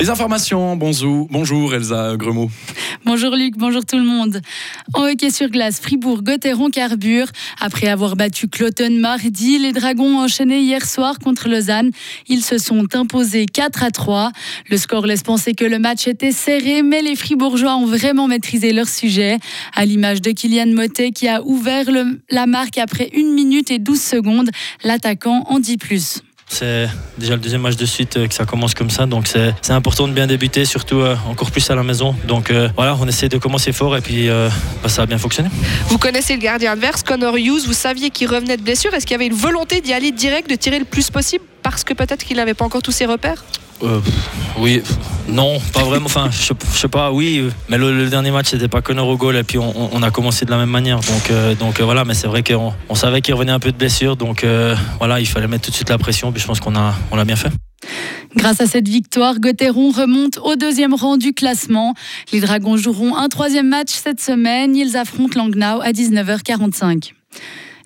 Les informations, bonjour, bonjour Elsa Gremaud. Bonjour Luc, bonjour tout le monde. En hockey sur glace, Fribourg-Gotteron carbure. Après avoir battu Cloton mardi, les Dragons ont enchaîné hier soir contre Lausanne. Ils se sont imposés 4 à 3. Le score laisse penser que le match était serré, mais les Fribourgeois ont vraiment maîtrisé leur sujet. À l'image de Kylian Motet qui a ouvert la marque après 1 minute et 12 secondes, l'attaquant en dit plus. C'est déjà le deuxième match de suite euh, que ça commence comme ça, donc c'est important de bien débuter, surtout euh, encore plus à la maison. Donc euh, voilà, on essaie de commencer fort et puis bah, ça a bien fonctionné. Vous connaissez le gardien adverse, Connor Hughes, vous saviez qu'il revenait de blessure. Est-ce qu'il y avait une volonté d'y aller direct, de tirer le plus possible parce que peut-être qu'il n'avait pas encore tous ses repères? Euh, oui, non, pas vraiment. Enfin, je, sais pas, oui, mais le, dernier match c'était pas Connor au goal et puis on, a commencé de la même manière. Donc, euh, donc euh, voilà, mais c'est vrai qu'on on savait qu'il revenait un peu de blessure, donc voilà, il fallait mettre tout de suite la pression. Puis je pense qu'on a, on l'a bien fait. Grâce à cette victoire, Gauthieron remonte au deuxième rang du classement. Les Dragons joueront un troisième match cette semaine. Ils affrontent Langnau à 19h45.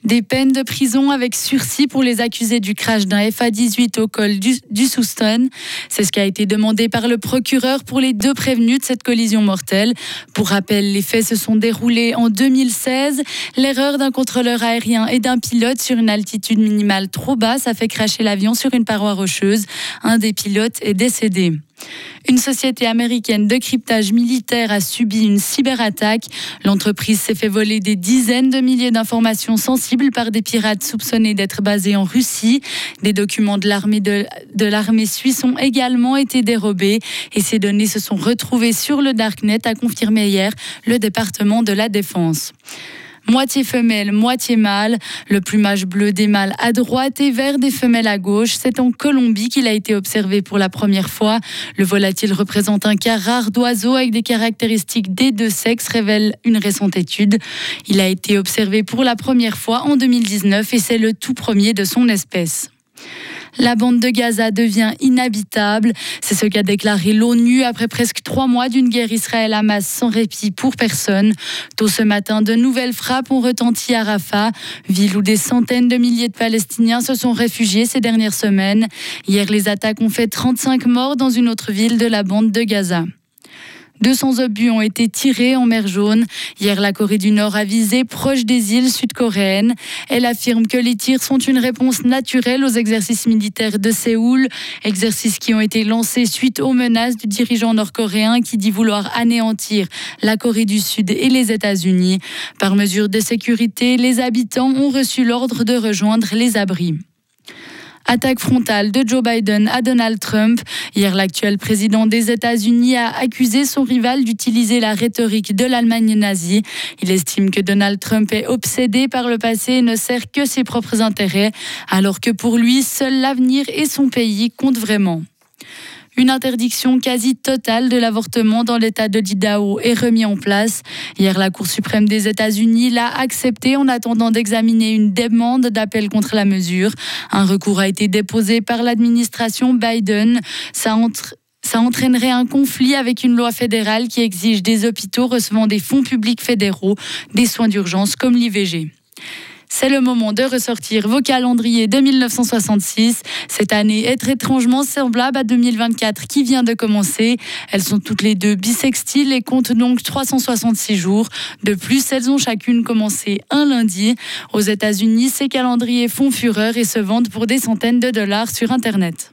Des peines de prison avec sursis pour les accusés du crash d'un FA-18 au col du, du Souston. C'est ce qui a été demandé par le procureur pour les deux prévenus de cette collision mortelle. Pour rappel, les faits se sont déroulés en 2016. L'erreur d'un contrôleur aérien et d'un pilote sur une altitude minimale trop basse a fait cracher l'avion sur une paroi rocheuse. Un des pilotes est décédé. Une société américaine de cryptage militaire a subi une cyberattaque. L'entreprise s'est fait voler des dizaines de milliers d'informations sensibles par des pirates soupçonnés d'être basés en Russie. Des documents de l'armée de, de l'armée suisse ont également été dérobés et ces données se sont retrouvées sur le darknet, a confirmé hier le département de la Défense moitié femelle, moitié mâle. Le plumage bleu des mâles à droite et vert des femelles à gauche. C'est en Colombie qu'il a été observé pour la première fois. Le volatile représente un cas rare d'oiseaux avec des caractéristiques des deux sexes, révèle une récente étude. Il a été observé pour la première fois en 2019 et c'est le tout premier de son espèce. La bande de Gaza devient inhabitable. C'est ce qu'a déclaré l'ONU après presque trois mois d'une guerre Israël-Hamas sans répit pour personne. Tôt ce matin, de nouvelles frappes ont retenti à Rafah, ville où des centaines de milliers de Palestiniens se sont réfugiés ces dernières semaines. Hier, les attaques ont fait 35 morts dans une autre ville de la bande de Gaza. 200 obus ont été tirés en mer Jaune. Hier, la Corée du Nord a visé proche des îles sud-coréennes. Elle affirme que les tirs sont une réponse naturelle aux exercices militaires de Séoul, exercices qui ont été lancés suite aux menaces du dirigeant nord-coréen qui dit vouloir anéantir la Corée du Sud et les États-Unis. Par mesure de sécurité, les habitants ont reçu l'ordre de rejoindre les abris. Attaque frontale de Joe Biden à Donald Trump. Hier, l'actuel président des États-Unis a accusé son rival d'utiliser la rhétorique de l'Allemagne nazie. Il estime que Donald Trump est obsédé par le passé et ne sert que ses propres intérêts, alors que pour lui, seul l'avenir et son pays comptent vraiment. Une interdiction quasi totale de l'avortement dans l'État de l'Idaho est remise en place. Hier, la Cour suprême des États-Unis l'a accepté en attendant d'examiner une demande d'appel contre la mesure. Un recours a été déposé par l'administration Biden. Ça ça entraînerait un conflit avec une loi fédérale qui exige des hôpitaux recevant des fonds publics fédéraux des soins d'urgence comme l'IVG. C'est le moment de ressortir vos calendriers de 1966. Cette année est étrangement semblable à 2024 qui vient de commencer. Elles sont toutes les deux bisextiles et comptent donc 366 jours. De plus, elles ont chacune commencé un lundi. Aux États-Unis, ces calendriers font fureur et se vendent pour des centaines de dollars sur Internet.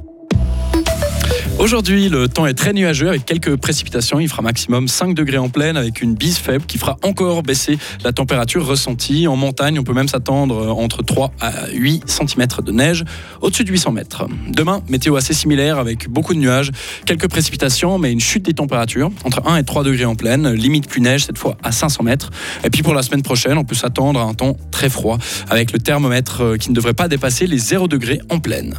Aujourd'hui, le temps est très nuageux avec quelques précipitations. Il fera maximum 5 degrés en pleine avec une bise faible qui fera encore baisser la température ressentie. En montagne, on peut même s'attendre entre 3 à 8 cm de neige au-dessus de 800 mètres. Demain, météo assez similaire avec beaucoup de nuages, quelques précipitations, mais une chute des températures entre 1 et 3 degrés en pleine, limite plus neige cette fois à 500 mètres. Et puis pour la semaine prochaine, on peut s'attendre à un temps très froid avec le thermomètre qui ne devrait pas dépasser les 0 degrés en pleine.